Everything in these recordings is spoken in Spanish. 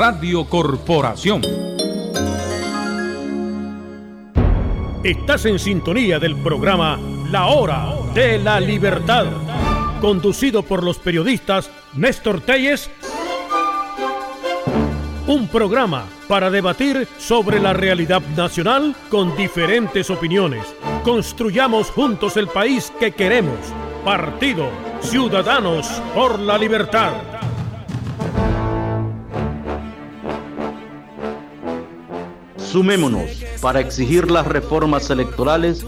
Radio Corporación. Estás en sintonía del programa La Hora de la Libertad, conducido por los periodistas Néstor Telles. Un programa para debatir sobre la realidad nacional con diferentes opiniones. Construyamos juntos el país que queremos. Partido Ciudadanos por la Libertad. Sumémonos para exigir las reformas electorales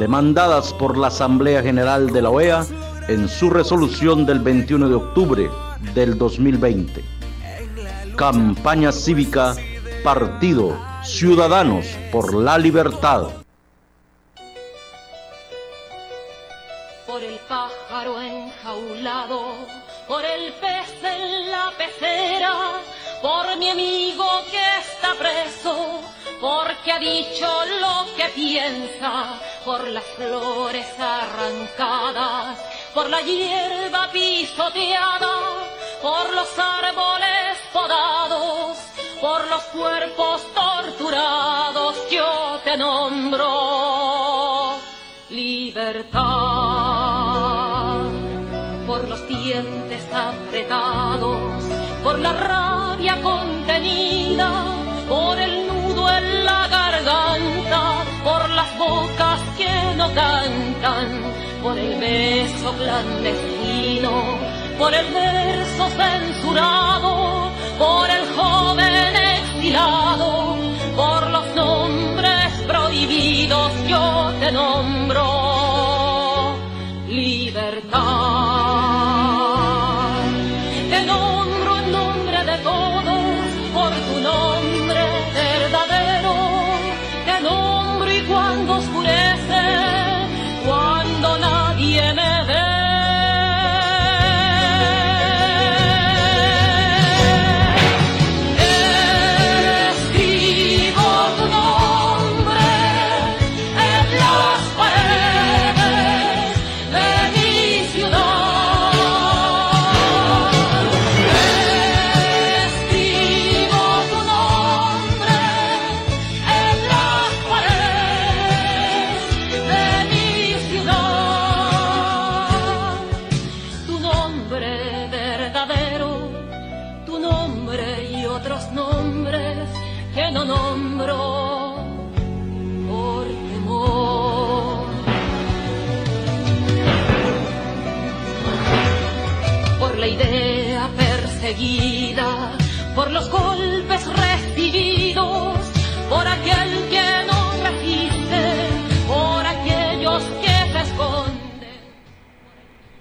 demandadas por la Asamblea General de la OEA en su resolución del 21 de octubre del 2020. Campaña cívica Partido Ciudadanos por la Libertad. Por el pájaro enjaulado, por el pez en la pecera, por mi amigo que está preso porque ha dicho lo que piensa, por las flores arrancadas, por la hierba pisoteada, por los árboles podados, por los cuerpos torturados, yo te nombro libertad, por los dientes apretados, por la rabia contenida, por el garganta, por las bocas que no cantan, por el beso clandestino, por el verso censurado, por el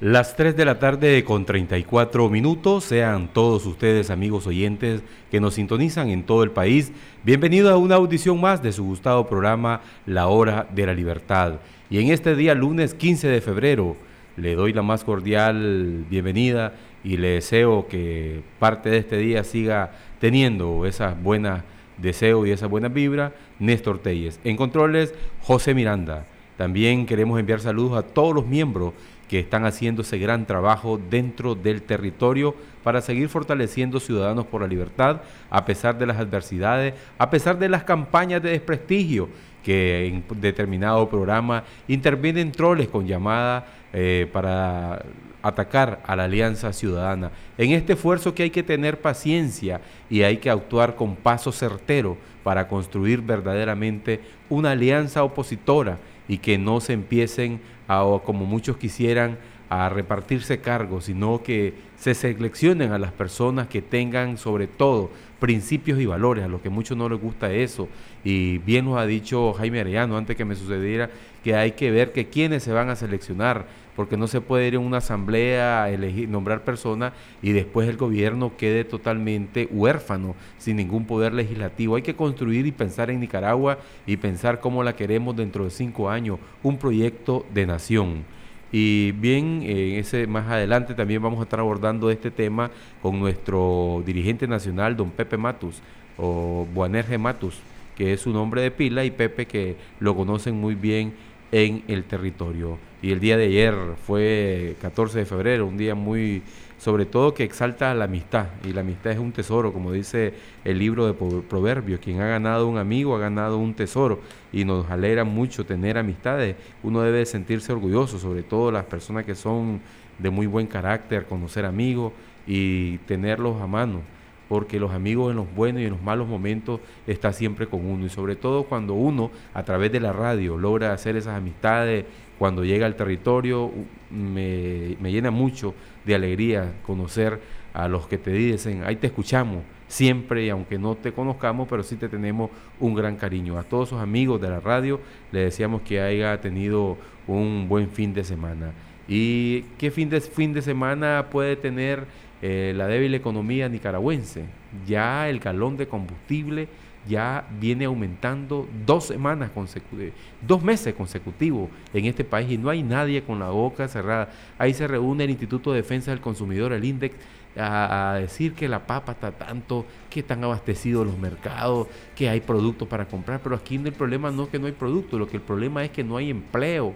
Las 3 de la tarde con 34 minutos, sean todos ustedes amigos oyentes que nos sintonizan en todo el país, bienvenido a una audición más de su gustado programa La Hora de la Libertad. Y en este día lunes 15 de febrero, le doy la más cordial bienvenida y le deseo que parte de este día siga teniendo esas buenas deseos y esa buena vibra, Néstor Telles. En controles, José Miranda. También queremos enviar saludos a todos los miembros que están haciendo ese gran trabajo dentro del territorio para seguir fortaleciendo Ciudadanos por la Libertad, a pesar de las adversidades, a pesar de las campañas de desprestigio que en determinado programa intervienen troles con llamada eh, para atacar a la Alianza Ciudadana. En este esfuerzo que hay que tener paciencia y hay que actuar con paso certero para construir verdaderamente una alianza opositora y que no se empiecen a, como muchos quisieran, a repartirse cargos, sino que se seleccionen a las personas que tengan sobre todo principios y valores, a los que muchos no les gusta eso. Y bien nos ha dicho Jaime Arellano antes que me sucediera que hay que ver que quiénes se van a seleccionar, porque no se puede ir en una asamblea a elegir, nombrar personas y después el gobierno quede totalmente huérfano, sin ningún poder legislativo. Hay que construir y pensar en Nicaragua y pensar cómo la queremos dentro de cinco años, un proyecto de nación. Y bien, ese más adelante también vamos a estar abordando este tema con nuestro dirigente nacional, don Pepe Matus, o Buanerge Matus, que es su nombre de pila, y Pepe que lo conocen muy bien en el territorio. Y el día de ayer fue 14 de febrero, un día muy, sobre todo que exalta la amistad, y la amistad es un tesoro, como dice el libro de Proverbios, quien ha ganado un amigo ha ganado un tesoro, y nos alegra mucho tener amistades, uno debe sentirse orgulloso, sobre todo las personas que son de muy buen carácter, conocer amigos y tenerlos a mano porque los amigos en los buenos y en los malos momentos está siempre con uno. Y sobre todo cuando uno a través de la radio logra hacer esas amistades cuando llega al territorio me, llena mucho de alegría conocer a los que te dicen, ahí te escuchamos siempre y aunque no te conozcamos, pero sí te tenemos un gran cariño. A todos sus amigos de la radio le deseamos que haya tenido un buen fin de semana. ¿Y qué fin de, fin de semana puede tener eh, la débil economía nicaragüense? Ya el galón de combustible ya viene aumentando dos semanas consecutivas, dos meses consecutivos en este país y no hay nadie con la boca cerrada. Ahí se reúne el Instituto de Defensa del Consumidor, el INDEX, a, decir que la papa está tanto, que están abastecidos los mercados, que hay productos para comprar, pero aquí el problema no es que no hay productos, lo que el problema es que no hay empleo.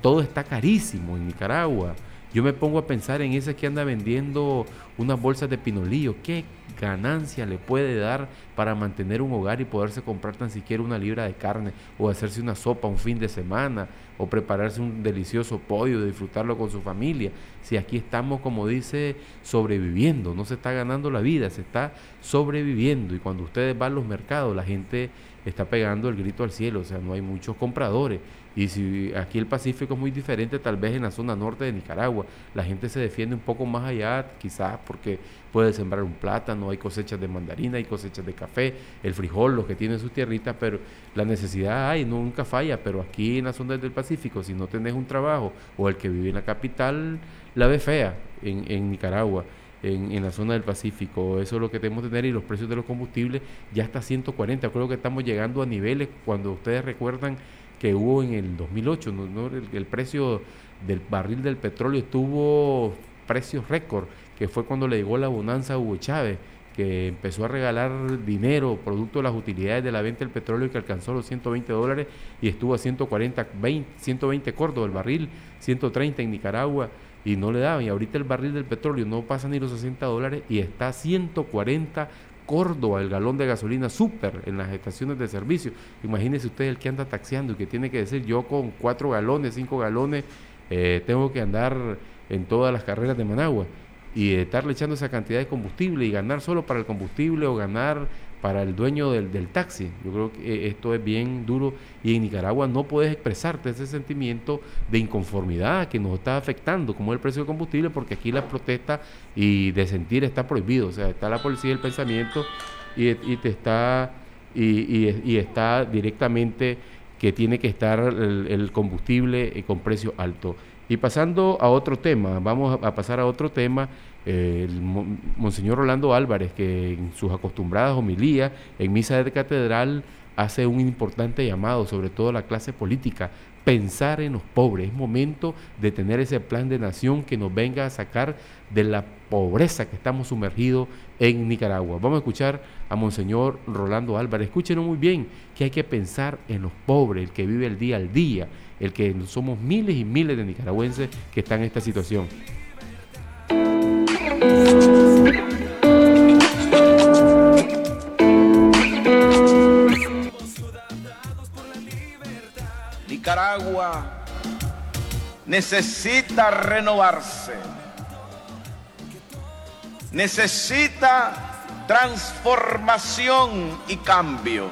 Todo está carísimo en Nicaragua. Yo me pongo a pensar en ese que anda vendiendo unas bolsas de pinolillo. ¿Qué ganancia le puede dar para mantener un hogar y poderse comprar tan siquiera una libra de carne o hacerse una sopa un fin de semana o prepararse un delicioso pollo, disfrutarlo con su familia? Si aquí estamos, como dice, sobreviviendo, no se está ganando la vida, se está sobreviviendo. Y cuando ustedes van a los mercados, la gente está pegando el grito al cielo, o sea, no hay muchos compradores. Y si aquí el Pacífico es muy diferente, tal vez en la zona norte de Nicaragua, la gente se defiende un poco más allá, quizás porque puede sembrar un plátano, hay cosechas de mandarina, hay cosechas de café, el frijol, los que tienen sus tierritas, pero la necesidad hay, nunca falla, pero aquí en la zona del Pacífico, si no tenés un trabajo o el que vive en la capital, la ve fea en, Nicaragua en, la zona del Pacífico. Eso es lo que tenemos que tener y los precios de los combustibles ya está 140. Creo que estamos llegando a niveles cuando ustedes recuerdan que hubo en el 2008, El, precio del barril del petróleo estuvo precios récord, que fue cuando le llegó la bonanza a Hugo Chávez que empezó a regalar dinero producto de las utilidades de la venta del petróleo que alcanzó los 120 dólares y estuvo a 140, 20, 120 cortos el barril, 130 en Nicaragua y no le daban. Y ahorita el barril del petróleo no pasa ni los 60 dólares y está a 140 Córdoba el galón de gasolina súper en las estaciones de servicio. Imagínese usted el que anda taxiando y que tiene que decir yo con cuatro galones, cinco galones, eh, tengo que andar en todas las carreras de Managua y estarle echando esa cantidad de combustible y ganar solo para el combustible o ganar para el dueño del, del, taxi. Yo creo que eh, esto es bien duro y en Nicaragua no puedes expresarte ese sentimiento de inconformidad que nos está afectando, como el precio del combustible, porque aquí la protesta y de sentir está prohibido. O sea, está la policía del pensamiento y, te está y, y, está directamente que tiene que estar el, el combustible eh, con precio alto. Y pasando a otro tema, vamos a pasar a otro tema el Monseñor Rolando Álvarez, que en sus acostumbradas homilías en misa de catedral hace un importante llamado, sobre todo a la clase política, pensar en los pobres. Es momento de tener ese plan de nación que nos venga a sacar de la pobreza que estamos sumergidos en Nicaragua. Vamos a escuchar a Monseñor Rolando Álvarez. Escúchenlo muy bien, que hay que pensar en los pobres, el que vive el día al día, el que somos miles y miles de nicaragüenses que están en esta situación. Nicaragua necesita renovarse, necesita transformación y cambio.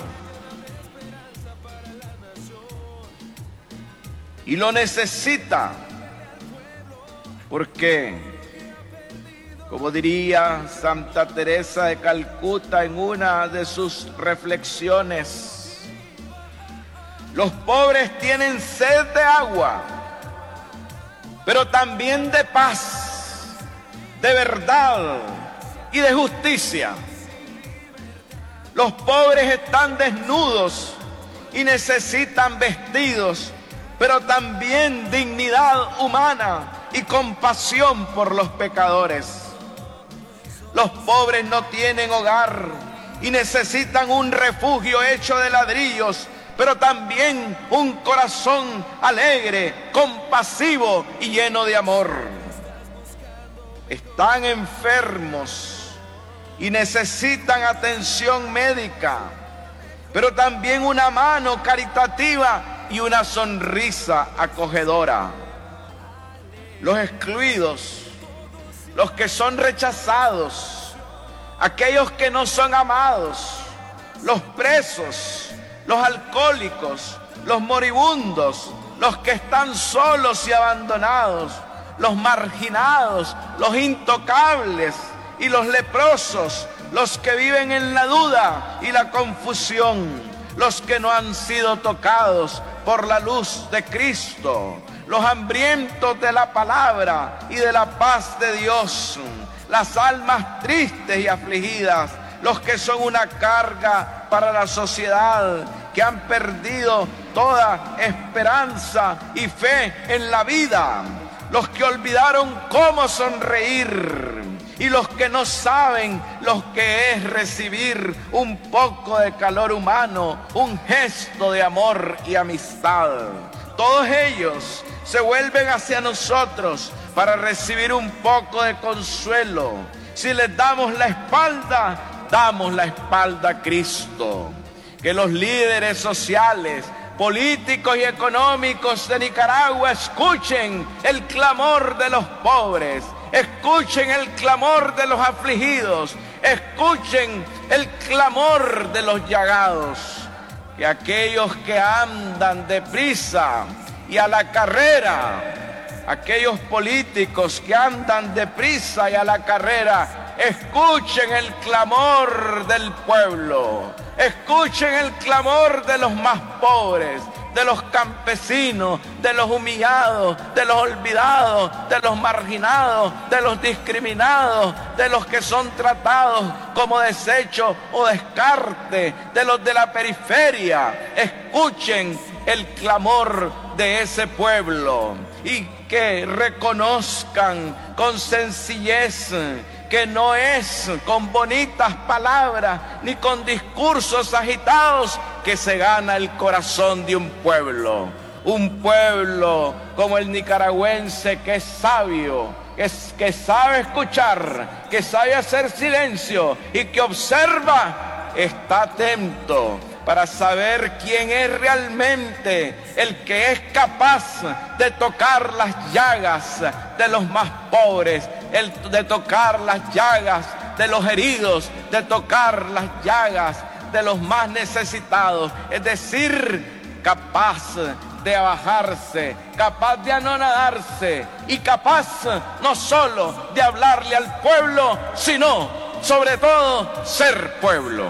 Y lo necesita porque como diría Santa Teresa de Calcuta en una de sus reflexiones, los pobres tienen sed de agua, pero también de paz, de verdad y de justicia. Los pobres están desnudos y necesitan vestidos, pero también dignidad humana y compasión por los pecadores. Los pobres no tienen hogar y necesitan un refugio hecho de ladrillos pero también un corazón alegre, compasivo y lleno de amor. Están enfermos y necesitan atención médica, pero también una mano caritativa y una sonrisa acogedora. Los excluidos, los que son rechazados, aquellos que no son amados, los presos, los alcohólicos, los moribundos, los que están solos y abandonados, los marginados, los intocables y los leprosos, los que viven en la duda y la confusión, los que no han sido tocados por la luz de Cristo, los hambrientos de la palabra y de la paz de Dios, las almas tristes y afligidas, los que son una carga para la sociedad, que han perdido toda esperanza y fe en la vida, los que olvidaron cómo sonreír y los que no saben lo que es recibir un poco de calor humano, un gesto de amor y amistad. Todos ellos se vuelven hacia nosotros para recibir un poco de consuelo. Si les damos la espalda, damos la espalda a Cristo. Que los líderes sociales, políticos y económicos de Nicaragua escuchen el clamor de los pobres, escuchen el clamor de los afligidos, escuchen el clamor de los llagados. Que aquellos que andan deprisa y a la carrera, aquellos políticos que andan deprisa y a la carrera, Escuchen el clamor del pueblo. Escuchen el clamor de los más pobres, de los campesinos, de los humillados, de los olvidados, de los marginados, de los discriminados, de los que son tratados como desecho o descarte, de los de la periferia. Escuchen el clamor de ese pueblo y que reconozcan con sencillez que no es con bonitas palabras ni con discursos agitados que se gana el corazón de un pueblo. Un pueblo como el nicaragüense que es sabio, que, sabe escuchar, que sabe hacer silencio y que observa, está atento para saber quién es realmente el que es capaz de tocar las llagas de los más pobres, el de tocar las llagas de los heridos, de tocar las llagas de los más necesitados, es decir, capaz de abajarse, capaz de anonadarse y capaz no solo de hablarle al pueblo, sino sobre todo ser pueblo.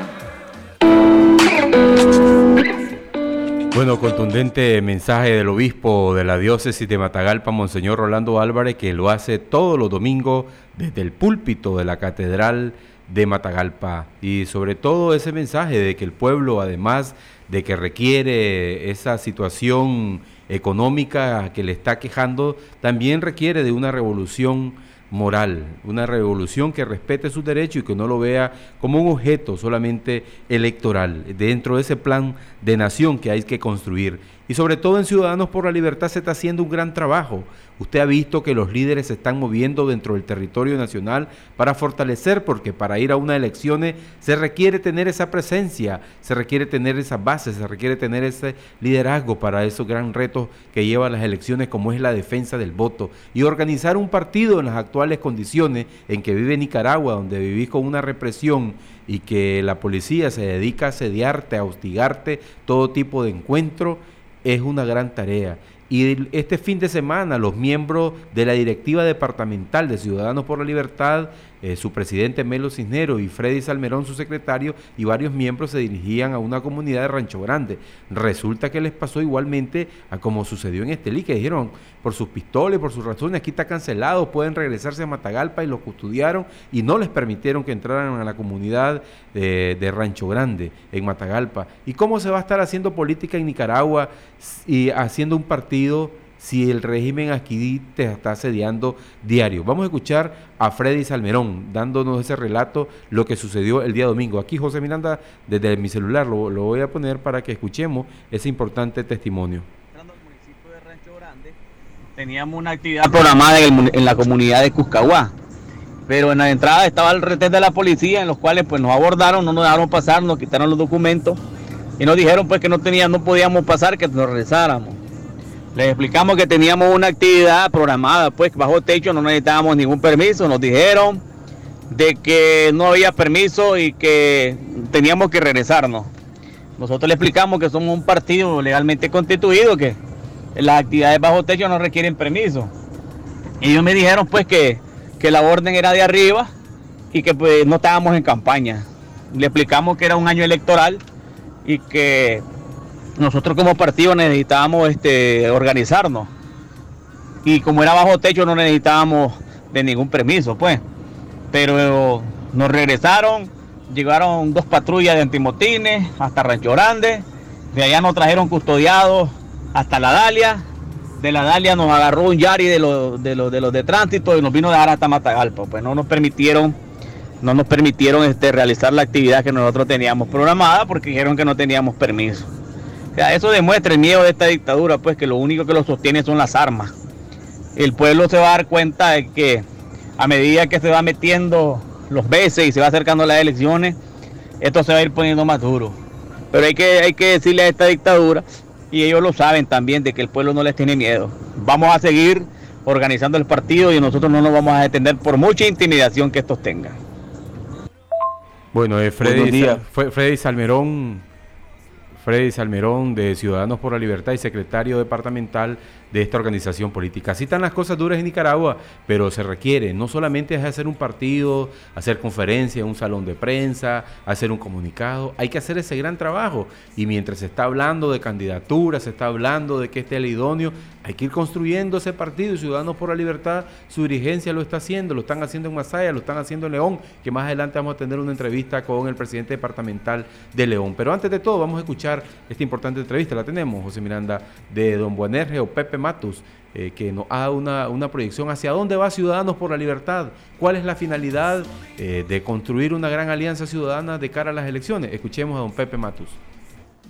Bueno, contundente mensaje del obispo de la diócesis de Matagalpa, Monseñor Rolando Álvarez, que lo hace todos los domingos desde el púlpito de la Catedral de Matagalpa. Y sobre todo ese mensaje de que el pueblo, además de que requiere esa situación económica que le está quejando, también requiere de una revolución moral, una revolución que respete sus derechos y que no lo vea como un objeto solamente electoral, dentro de ese plan de nación que hay que construir. Y sobre todo en Ciudadanos por la Libertad se está haciendo un gran trabajo. Usted ha visto que los líderes se están moviendo dentro del territorio nacional para fortalecer, porque para ir a unas elecciones se requiere tener esa presencia, se requiere tener esa base, se requiere tener ese liderazgo para esos gran retos que llevan las elecciones, como es la defensa del voto. Y organizar un partido en las actuales condiciones en que vive Nicaragua, donde vivís con una represión y que la policía se dedica a asediarte, a hostigarte, todo tipo de encuentro, es una gran tarea. Y este fin de semana los miembros de la directiva departamental de Ciudadanos por la Libertad eh, su presidente Melo Cisnero y Freddy Salmerón, su secretario, y varios miembros se dirigían a una comunidad de Rancho Grande. Resulta que les pasó igualmente a como sucedió en Estelí, que dijeron, por sus pistolas, por sus razones, aquí está cancelado, pueden regresarse a Matagalpa y los custodiaron y no les permitieron que entraran a la comunidad de, de Rancho Grande, en Matagalpa. ¿Y cómo se va a estar haciendo política en Nicaragua y haciendo un partido si el régimen aquí te está asediando diario. Vamos a escuchar a Freddy Salmerón dándonos ese relato, lo que sucedió el día domingo. Aquí José Miranda, desde mi celular, lo, lo voy a poner para que escuchemos ese importante testimonio. Teníamos una actividad programada en, en la comunidad de Cuscahuá pero en la entrada estaba el retén de la policía, en los cuales pues nos abordaron, no nos dejaron pasar, nos quitaron los documentos y nos dijeron pues que no teníamos, no podíamos pasar, que nos regresáramos. Les explicamos que teníamos una actividad programada, pues bajo techo no necesitábamos ningún permiso, nos dijeron de que no había permiso y que teníamos que regresarnos. Nosotros le explicamos que somos un partido legalmente constituido, que las actividades bajo techo no requieren permiso. Y ellos me dijeron pues que que la orden era de arriba y que pues no estábamos en campaña. Le explicamos que era un año electoral y que nosotros como partido necesitábamos este, organizarnos. Y como era bajo techo no necesitábamos de ningún permiso, pues. Pero nos regresaron, llegaron dos patrullas de antimotines hasta Rancho Grande, de allá nos trajeron custodiados hasta la Dalia de la Dalia nos agarró un Yari de los de, los, de, tránsito y nos vino a dejar hasta Matagalpa. Pues no nos permitieron, no nos permitieron este, realizar la actividad que nosotros teníamos programada porque dijeron que no teníamos permiso. Eso demuestra el miedo de esta dictadura, pues que lo único que lo sostiene son las armas. El pueblo se va a dar cuenta de que a medida que se va metiendo los veces y se va acercando las elecciones, esto se va a ir poniendo más duro. Pero hay que, hay que decirle a esta dictadura y ellos lo saben también de que el pueblo no les tiene miedo. Vamos a seguir organizando el partido y nosotros no nos vamos a detener por mucha intimidación que estos tengan. Bueno, eh, Freddy, Freddy Salmerón, Freddy Salmerón de Ciudadanos por la Libertad y secretario departamental de esta organización política. Así están las cosas duras en Nicaragua, pero se requiere no solamente es hacer un partido, hacer conferencias, un salón de prensa, hacer un comunicado, hay que hacer ese gran trabajo. Y mientras se está hablando de candidaturas, se está hablando de que esté el idóneo, hay que ir construyendo ese partido y Ciudadanos por la Libertad, su dirigencia lo está haciendo, lo están haciendo en Masaya, lo están haciendo en León, que más adelante vamos a tener una entrevista con el presidente departamental de León. Pero antes de todo, vamos a escuchar esta importante entrevista, la tenemos, José Miranda, de Don Buenerge o Pepe Matus, eh, que nos haga una, una, proyección hacia dónde va Ciudadanos por la Libertad, cuál es la finalidad eh, de construir una gran alianza ciudadana de cara a las elecciones. Escuchemos a don Pepe Matus.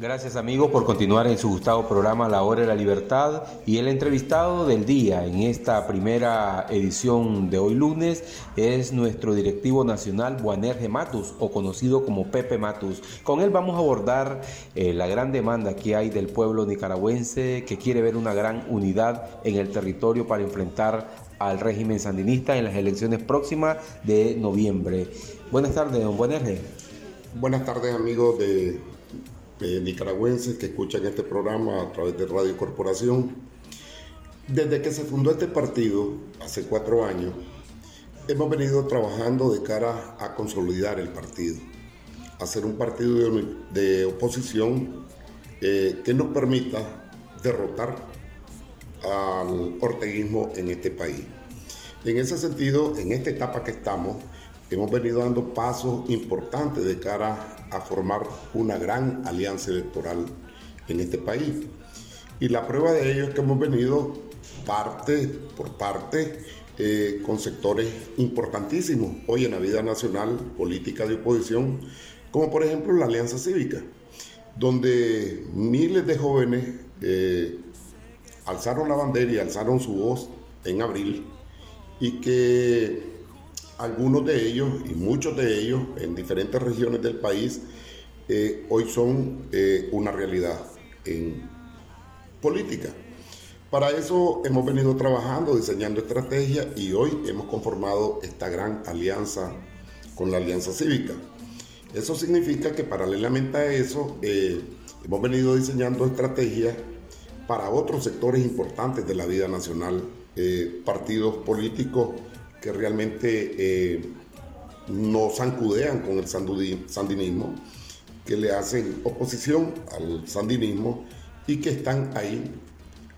Gracias amigos por continuar en su gustado programa La Hora de la Libertad y el entrevistado del día en esta primera edición de hoy lunes es nuestro directivo nacional Buanerge Matus o conocido como Pepe Matus. Con él vamos a abordar eh, la gran demanda que hay del pueblo nicaragüense que quiere ver una gran unidad en el territorio para enfrentar al régimen sandinista en las elecciones próximas de noviembre. Buenas tardes, don Buanerge. Buenas tardes amigos de eh, nicaragüenses que escuchan este programa a través de Radio Corporación. Desde que se fundó este partido, hace cuatro años, hemos venido trabajando de cara a consolidar el partido, hacer un partido de, oposición eh, que nos permita derrotar al orteguismo en este país. En ese sentido, en esta etapa que estamos, hemos venido dando pasos importantes de cara a formar una gran alianza electoral en este país. Y la prueba de ello es que hemos venido parte por parte eh, con sectores importantísimos hoy en la vida nacional, política de oposición, como por ejemplo la Alianza Cívica, donde miles de jóvenes eh, alzaron la bandera y alzaron su voz en abril y que algunos de ellos y muchos de ellos en diferentes regiones del país eh, hoy son eh, una realidad en política. Para eso hemos venido trabajando, diseñando estrategias y hoy hemos conformado esta gran alianza con la Alianza Cívica. Eso significa que paralelamente a eso eh, hemos venido diseñando estrategias para otros sectores importantes de la vida nacional, partidos políticos que realmente eh, no zancudean con el sandinismo, que le hacen oposición al sandinismo y que están ahí.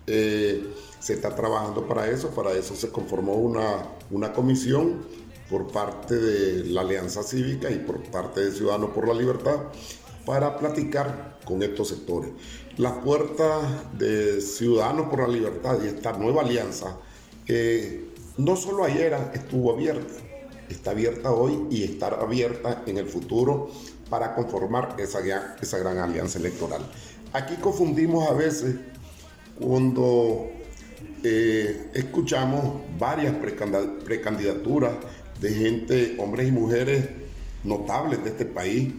Eh, se está trabajando para eso, para eso se conformó una, una comisión por parte de la Alianza Cívica y por parte de Ciudadanos por la Libertad, para platicar con estos sectores. Las puertas de Ciudadanos por la Libertad y esta nueva alianza, eh, no solo ayer estuvo abierta, está abierta hoy y estará abierta en el futuro para conformar esa, gran alianza electoral. Aquí confundimos a veces cuando eh, escuchamos varias precandidaturas de gente, hombres y mujeres notables de este país,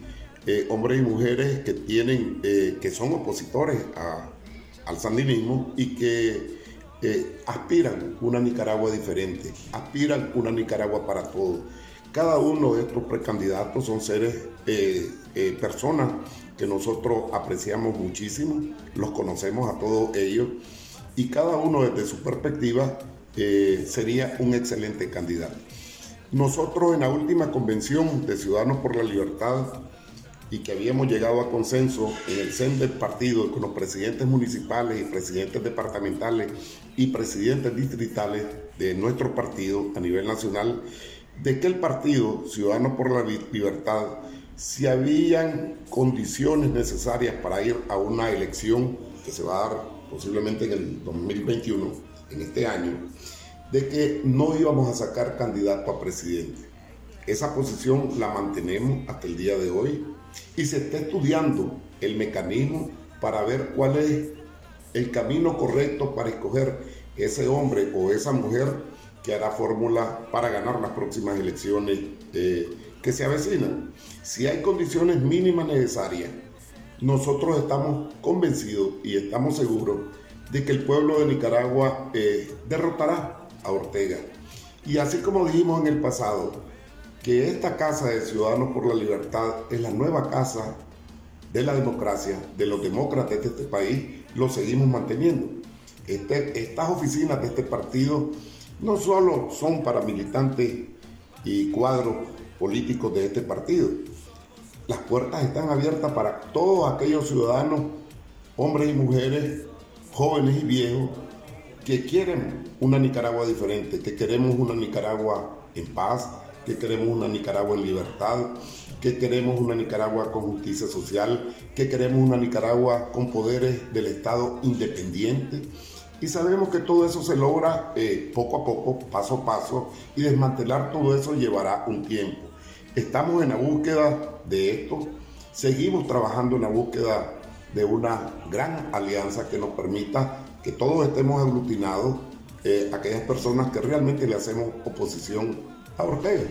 eh, hombres y mujeres que tienen, eh, que son opositores al sandinismo y que aspiran una Nicaragua diferente, aspiran una Nicaragua para todos. Cada uno de estos precandidatos son seres, personas que nosotros apreciamos muchísimo, los conocemos a todos ellos y cada uno desde su perspectiva eh, sería un excelente candidato. Nosotros en la última convención de Ciudadanos por la Libertad y que habíamos llegado a consenso en el CEN del partido con los presidentes municipales y presidentes departamentales y presidentes distritales de nuestro partido a nivel nacional, de que el partido Ciudadanos por la Libertad, si habían condiciones necesarias para ir a una elección que se va a dar posiblemente en el 2021, en este año, de que no íbamos a sacar candidato a presidente. Esa posición la mantenemos hasta el día de hoy y se está estudiando el mecanismo para ver cuál es el camino correcto para escoger ese hombre o esa mujer que hará fórmula para ganar las próximas elecciones eh, que se avecinan. Si hay condiciones mínimas necesarias nosotros estamos convencidos y estamos seguros de que el pueblo de Nicaragua eh, derrotará a Ortega. Y así como dijimos en el pasado, que esta Casa de Ciudadanos por la Libertad es la nueva casa de la democracia, de los demócratas de este país, lo seguimos manteniendo. Este, estas oficinas de este partido no solo son para militantes y cuadros políticos de este partido, las puertas están abiertas para todos aquellos ciudadanos, hombres y mujeres, jóvenes y viejos, que quieren una Nicaragua diferente, que queremos una Nicaragua en paz, que queremos una Nicaragua en libertad, que queremos una Nicaragua con justicia social, que queremos una Nicaragua con poderes del Estado independiente. Y sabemos que todo eso se logra eh, poco a poco, paso a paso, y desmantelar todo eso llevará un tiempo. Estamos en la búsqueda de esto, seguimos trabajando en la búsqueda de una gran alianza que nos permita que todos estemos aglutinados, eh, aquellas personas que realmente le hacemos oposición a Ortega.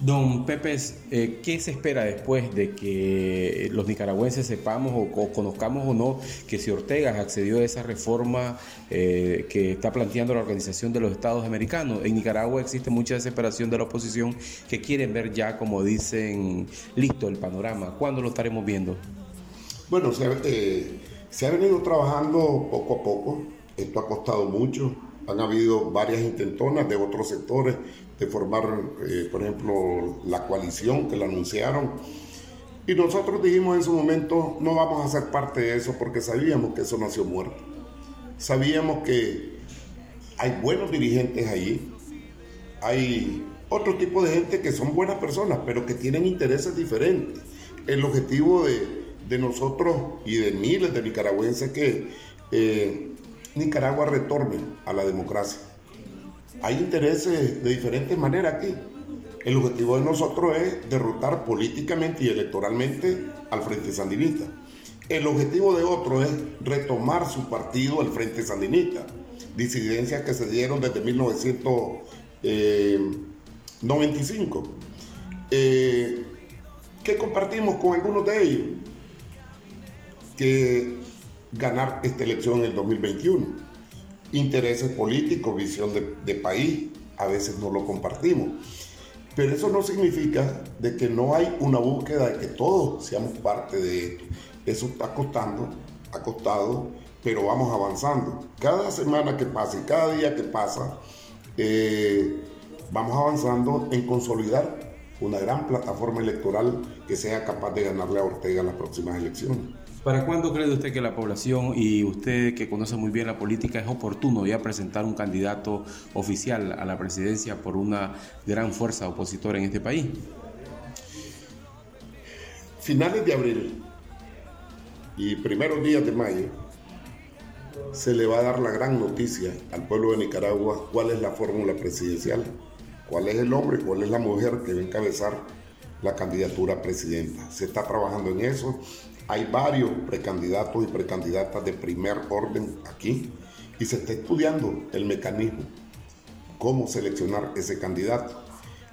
Don Pepe, eh, ¿qué se espera después de que los nicaragüenses sepamos o, conozcamos o no que si Ortega accedió a esa reforma eh, que está planteando la Organización de los Estados Americanos? En Nicaragua existe mucha desesperación de la oposición que quieren ver ya, como dicen, listo el panorama. ¿Cuándo lo estaremos viendo? Bueno, se eh, se ha venido trabajando poco a poco. Esto ha costado mucho han habido varias intentonas de otros sectores de formar, eh, por ejemplo, la coalición que la anunciaron. Y nosotros dijimos en su momento, no vamos a ser parte de eso porque sabíamos que eso nació muerto. Sabíamos que hay buenos dirigentes allí, hay otro tipo de gente que son buenas personas, pero que tienen intereses diferentes. El objetivo de, nosotros y de miles de nicaragüenses que eh, Nicaragua retorne a la democracia. Hay intereses de diferentes maneras aquí. El objetivo de nosotros es derrotar políticamente y electoralmente al Frente Sandinista. El objetivo de otro es retomar su partido, el Frente Sandinista. Disidencias que se dieron desde 1995. Eh, ¿Qué compartimos con algunos de ellos? Que ganar esta elección en el 2021. Intereses políticos, visión de, país, a veces no lo compartimos. Pero eso no significa de que no hay una búsqueda de que todos seamos parte de esto. Eso está costando, ha costado, pero vamos avanzando. Cada semana que pasa y cada día que pasa, eh, vamos avanzando en consolidar una gran plataforma electoral que sea capaz de ganarle a Ortega las próximas elecciones. ¿Para cuándo cree usted que la población y usted que conoce muy bien la política es oportuno ya presentar un candidato oficial a la presidencia por una gran fuerza opositora en este país? Finales de abril, y primeros días de mayo se le va a dar la gran noticia al pueblo de Nicaragua cuál es la fórmula presidencial, cuál es el hombre, cuál es la mujer que va a encabezar la candidatura a presidenta. Se está trabajando en eso. Hay varios precandidatos y precandidatas de primer orden aquí y se está estudiando el mecanismo, cómo seleccionar ese candidato.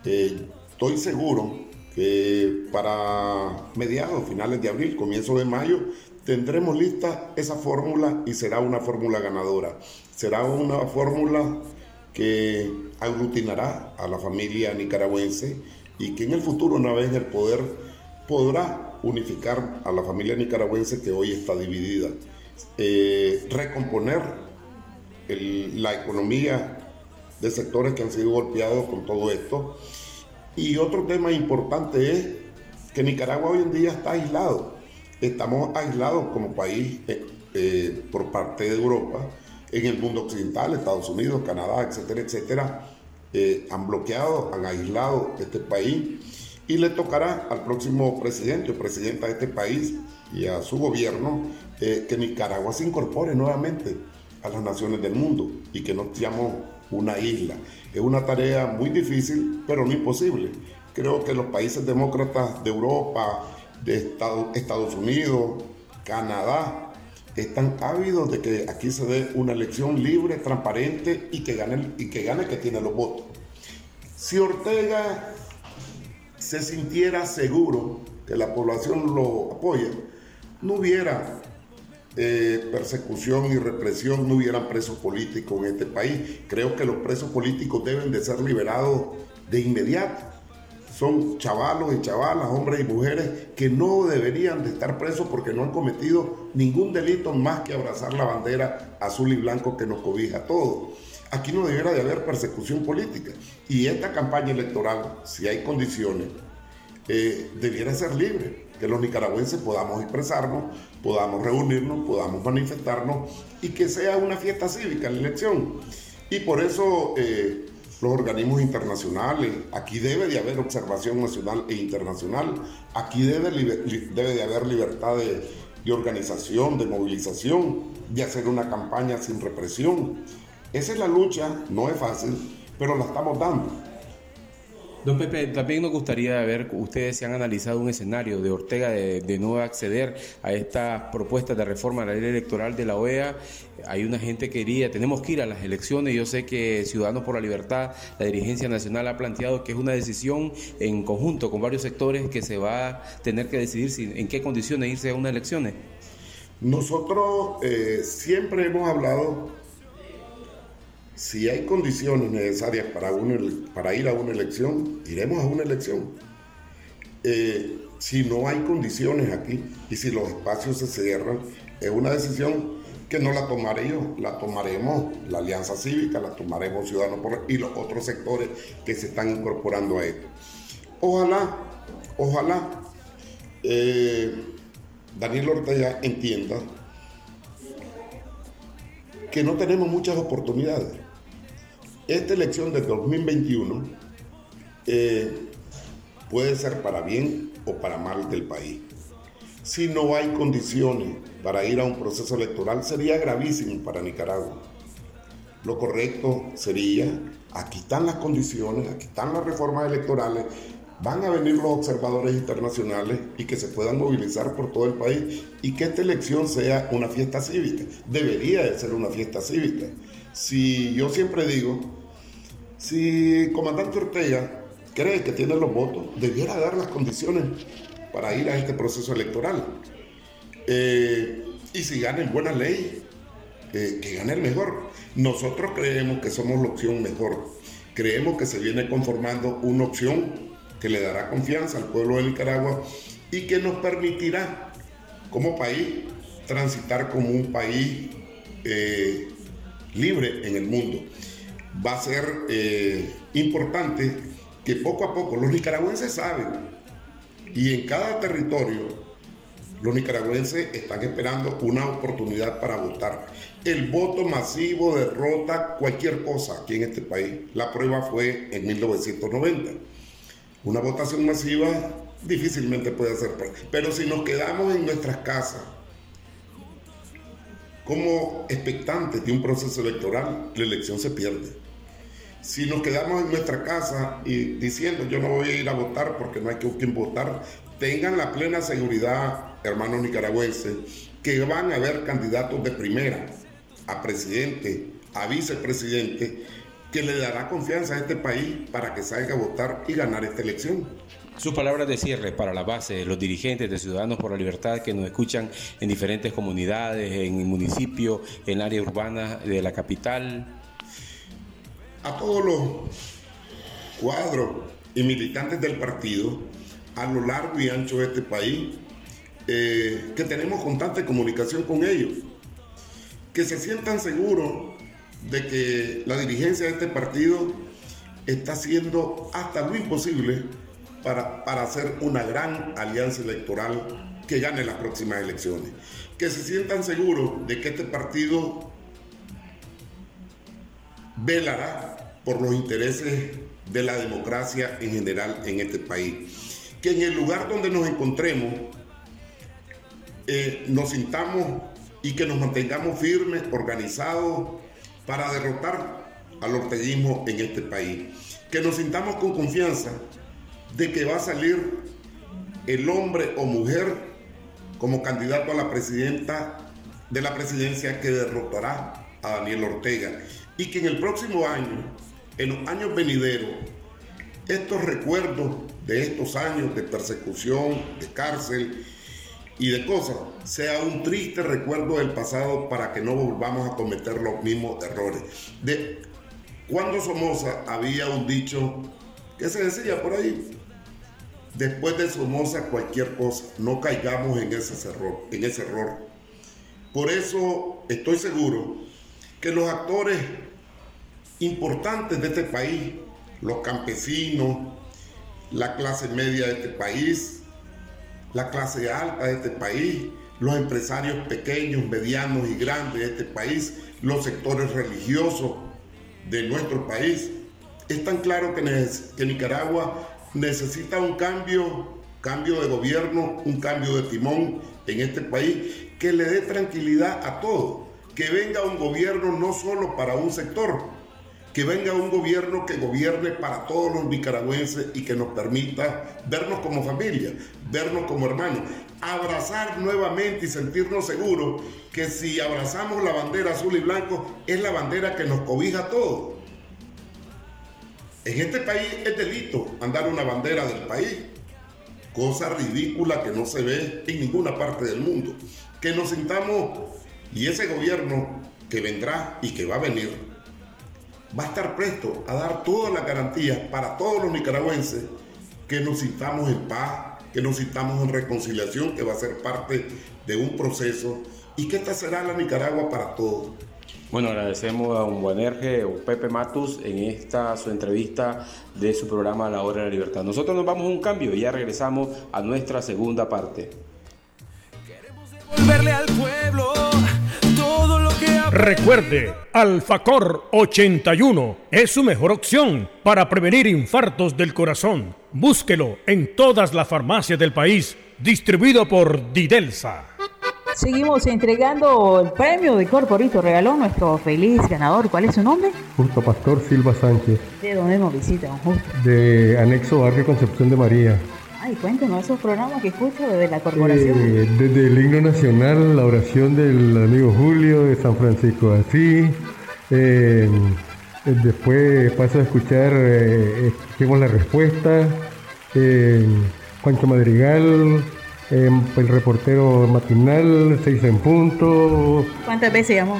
Eh, estoy seguro que para mediados, finales de abril, comienzo de mayo, tendremos lista esa fórmula y será una fórmula ganadora. Será una fórmula que aglutinará a la familia nicaragüense y que en el futuro, una vez en el poder, podrá unificar a la familia nicaragüense que hoy está dividida, eh, recomponer la economía de sectores que han sido golpeados con todo esto. Y otro tema importante es que Nicaragua hoy en día está aislado Estamos aislados como país eh, eh, por parte de Europa, en el mundo occidental, Estados Unidos, Canadá, etcétera, etcétera. Han bloqueado, han aislado este país y le tocará al próximo presidente o presidenta de este país y a su gobierno que Nicaragua se incorpore nuevamente a las naciones del mundo y que no seamos una isla. Es una tarea muy difícil, pero no imposible. Creo que los países demócratas de Europa, de Estados Unidos, Canadá, están ávidos de que aquí se dé una elección libre, transparente y que gane, y que, gane tiene los votos. Si Ortega se sintiera seguro que la población lo apoya, no hubiera eh, persecución y represión, no hubieran presos políticos en este país. Creo que los presos políticos deben de ser liberados de inmediato son chavalos y chavalas, hombres y mujeres que no deberían de estar presos porque no han cometido ningún delito más que abrazar la bandera azul y blanco que nos cobija a todos. Aquí no debiera de haber persecución política. Y esta campaña electoral, si hay condiciones, eh, debiera ser libre, que los nicaragüenses podamos expresarnos, podamos reunirnos, podamos manifestarnos y que sea una fiesta cívica la elección. Y por eso... Eh, los organismos internacionales. Aquí debe de haber observación nacional e internacional. Aquí debe, de haber libertad de, de organización, de movilización, de hacer una campaña sin represión. Esa es la lucha, no es fácil, pero la estamos dando. Don Pepe, también nos gustaría ver, ustedes se han analizado un escenario de Ortega de, no acceder a estas propuestas de reforma a la ley electoral de la OEA. Hay una gente que quería, tenemos que ir a las elecciones. Yo sé que Ciudadanos por la Libertad, la dirigencia nacional ha planteado que es una decisión en conjunto con varios sectores que se va a tener que decidir si, en qué condiciones irse a unas elecciones. Nosotros eh, siempre hemos hablado si hay condiciones necesarias para, ir a una elección, iremos a una elección. Eh, si no hay condiciones aquí y si los espacios se cierran, es una decisión que no la tomaré yo, la tomaremos la Alianza Cívica, la tomaremos Ciudadanos y los otros sectores que se están incorporando a esto. Ojalá, ojalá eh, Daniel Ortega entienda que no tenemos muchas oportunidades esta elección de 2021 eh, puede ser para bien o para mal del país. Si no hay condiciones para ir a un proceso electoral, sería gravísimo para Nicaragua. Lo correcto sería, aquí están las condiciones, aquí están las reformas electorales, van a venir los observadores internacionales y que se puedan movilizar por todo el país y que esta elección sea una fiesta cívica. Debería de ser una fiesta cívica. Si yo siempre digo, si comandante Ortega cree que tiene los votos, debiera dar las condiciones para ir a este proceso electoral. Eh, y si gana en buena ley, eh, que gane el mejor. Nosotros creemos que somos la opción mejor. Creemos que se viene conformando una opción que le dará confianza al pueblo de Nicaragua y que nos permitirá como país transitar como un país eh, libre en el mundo. Va a ser eh, importante que poco a poco los nicaragüenses saben y en cada territorio los nicaragüenses están esperando una oportunidad para votar. El voto masivo derrota cualquier cosa aquí en este país. La prueba fue en 1990. Una votación masiva difícilmente puede ser, pero si nos quedamos en nuestras casas como expectantes de un proceso electoral, la elección se pierde. Si nos quedamos en nuestra casa y diciendo yo no voy a ir a votar porque no hay quien votar, tengan la plena seguridad, hermanos nicaragüenses, que van a haber candidatos de primera a presidente, a vicepresidente, que le dará confianza a este país para que salga a votar y ganar esta elección. Sus palabras de cierre para la base, los dirigentes de Ciudadanos por la Libertad que nos escuchan en diferentes comunidades, en el municipio, en área urbana de la capital. A todos los cuadros y militantes del partido a lo largo y ancho de este país, eh, que tenemos constante comunicación con ellos, que se sientan seguros de que la dirigencia de este partido está haciendo hasta lo imposible para, para hacer una gran alianza electoral que gane las próximas elecciones. Que se sientan seguros de que este partido velará por los intereses de la democracia en general en este país. Que en el lugar donde nos encontremos eh, nos sintamos y que nos mantengamos firmes, organizados, para derrotar al orteguismo en este país. Que nos sintamos con confianza de que va a salir el hombre o mujer como candidato a la presidenta de la presidencia que derrotará a Daniel Ortega. Y que en el próximo año, en los años venideros, estos recuerdos de estos años de persecución, de cárcel y de cosas, sea un triste recuerdo del pasado para que no volvamos a cometer los mismos errores. De cuando Somoza había un dicho que se decía por ahí, después de Somoza cualquier cosa, no caigamos en ese error, en ese error. Por eso estoy seguro que los actores importantes de este país, los campesinos, la clase media de este país, la clase alta de este país, los empresarios pequeños, medianos y grandes de este país, los sectores religiosos de nuestro país. Es tan claro que, que Nicaragua necesita un cambio, cambio de gobierno, un cambio de timón en este país que le dé tranquilidad a todos, que venga un gobierno no solo para un sector, que venga un gobierno que gobierne para todos los nicaragüenses y que nos permita vernos como familia, vernos como hermanos, abrazar nuevamente y sentirnos seguros que si abrazamos la bandera azul y blanco es la bandera que nos cobija a todos. En este país es delito andar una bandera del país, cosa ridícula que no se ve en ninguna parte del mundo. Que nos sintamos y ese gobierno que vendrá y que va a venir va a estar presto a dar todas las garantías para todos los nicaragüenses que nos sintamos en paz, que nos sintamos en reconciliación, que va a ser parte de un proceso y que esta será la Nicaragua para todos. Bueno, agradecemos a un Buenerge o Pepe Matus en esta su entrevista de su programa La Hora de la Libertad. Nosotros nos vamos a un cambio y ya regresamos a nuestra segunda parte. Queremos devolverle al pueblo Recuerde, Alfacor 81 es su mejor opción para prevenir infartos del corazón. Búsquelo en todas las farmacias del país, distribuido por Didelsa. Seguimos entregando el premio de Corporito Regaló nuestro feliz ganador. ¿Cuál es su nombre? Justo Pastor Silva Sánchez. ¿De dónde nos visita, don Justo? De Anexo Barrio Concepción de María. Ay, cuéntanos esos programas que escucho desde la corporación. Eh, desde el himno nacional, la oración del amigo Julio de San Francisco así. Eh, después paso a escuchar, eh, escuchemos la respuesta. Juancho Madrigal, el reportero matinal, seis en punto. ¿Cuántas veces llamó?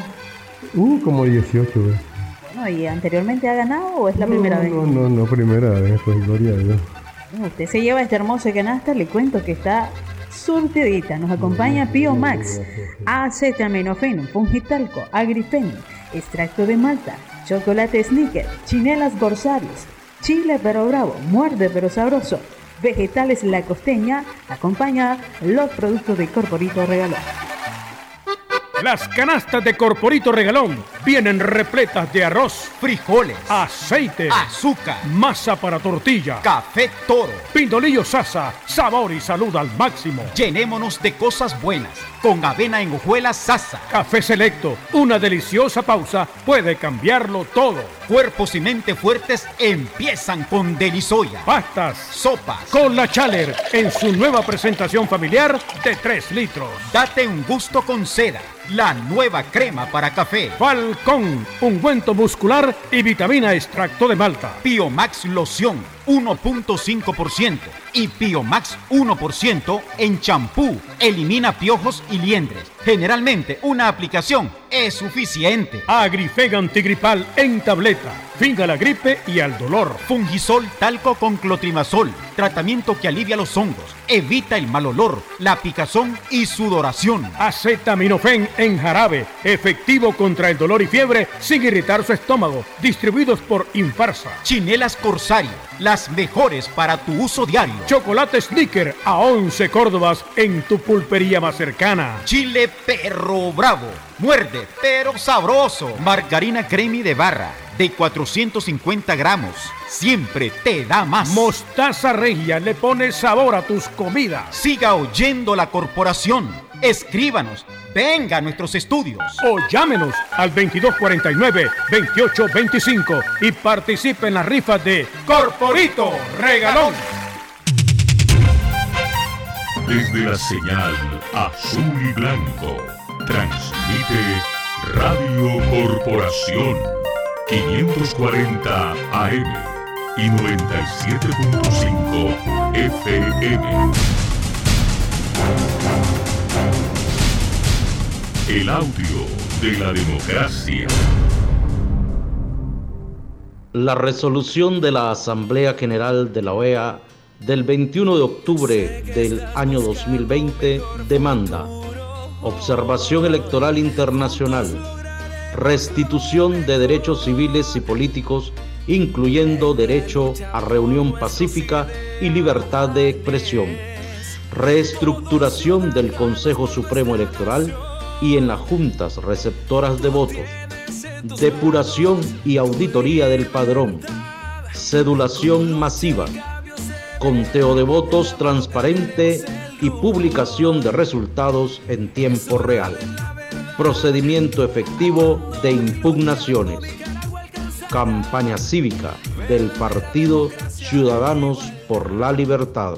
Uh, como 18 veces. Bueno, ¿y anteriormente ha ganado o es la primera vez? No, no, no, primera vez, pues gloria a Dios. Usted se lleva este hermoso canasta, le cuento que está surtidita. Nos acompaña Pio Max, acetaminofeno, pungitalco, agrifeno, extracto de malta, chocolate sneaker, chinelas gorsarios, chile pero bravo, muerde pero sabroso, vegetales la costeña, acompaña los productos de Corporito Regalón. Las canastas de Corporito Regalón vienen repletas de arroz, frijoles, aceite, azúcar, masa para tortilla, café toro, pindolillo sasa, sabor y salud al máximo. Llenémonos de cosas buenas con avena en hojuelas sasa. Café selecto, una deliciosa pausa puede cambiarlo todo. Cuerpos y mente fuertes empiezan con Delisoya. Pastas, sopas, con la Chaler en su nueva presentación familiar de 3 litros. Date un gusto con seda la nueva crema para café. Falcón, ungüento muscular y vitamina extracto de malta. Biomax loción 1.5% y Biomax 1% en champú. Elimina piojos y liendres. Generalmente una aplicación es suficiente. Agrifega antigripal en tableta. Finga la gripe y al dolor. Fungisol talco con clotrimazol. Tratamiento que alivia los hongos, evita el mal olor, la picazón y sudoración. Acetaminofén en jarabe. Efectivo contra el dolor y fiebre sin irritar su estómago. Distribuidos por Infarsa. Chinelas Corsario. Las mejores para tu uso diario. Chocolate Snicker a 11 Córdobas en tu pulpería más cercana. Chile Perro Bravo. Muerde, pero sabroso. Margarina Cremi de barra de 450 gramos. Siempre te da más. Mostaza Regia le pone sabor a tus comidas. Siga oyendo la corporación. Escríbanos. Venga a nuestros estudios. O llámenos al 2249-2825 y participe en la rifa de Corporito Regalón. Desde la señal azul y blanco, transmite Radio Corporación 540 AM y 97.5 FM. El audio de la democracia. La resolución de la Asamblea General de la OEA del 21 de octubre del año 2020 demanda observación electoral internacional, restitución de derechos civiles y políticos, incluyendo derecho a reunión pacífica y libertad de expresión, reestructuración del Consejo Supremo Electoral y en las juntas receptoras de votos, depuración y auditoría del padrón, cedulación masiva, conteo de votos transparente y publicación de resultados en tiempo real, procedimiento efectivo de impugnaciones, campaña cívica del Partido Ciudadanos por la Libertad.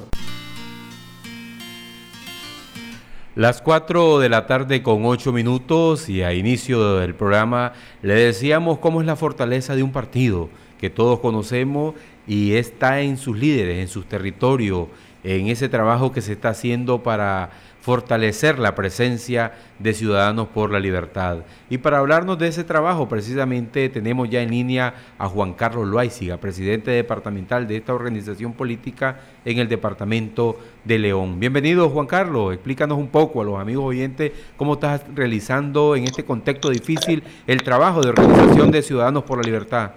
Las 4 de la tarde con 8 minutos y a inicio del programa le decíamos cómo es la fortaleza de un partido que todos conocemos y está en sus líderes, en sus territorios, en ese trabajo que se está haciendo para fortalecer la presencia de Ciudadanos por la Libertad. Y para hablarnos de ese trabajo, precisamente tenemos ya en línea a Juan Carlos Loaiziga, presidente departamental de esta organización política en el departamento de León. Bienvenido, Juan Carlos. Explícanos un poco a los amigos oyentes cómo estás realizando en este contexto difícil el trabajo de organización de Ciudadanos por la Libertad.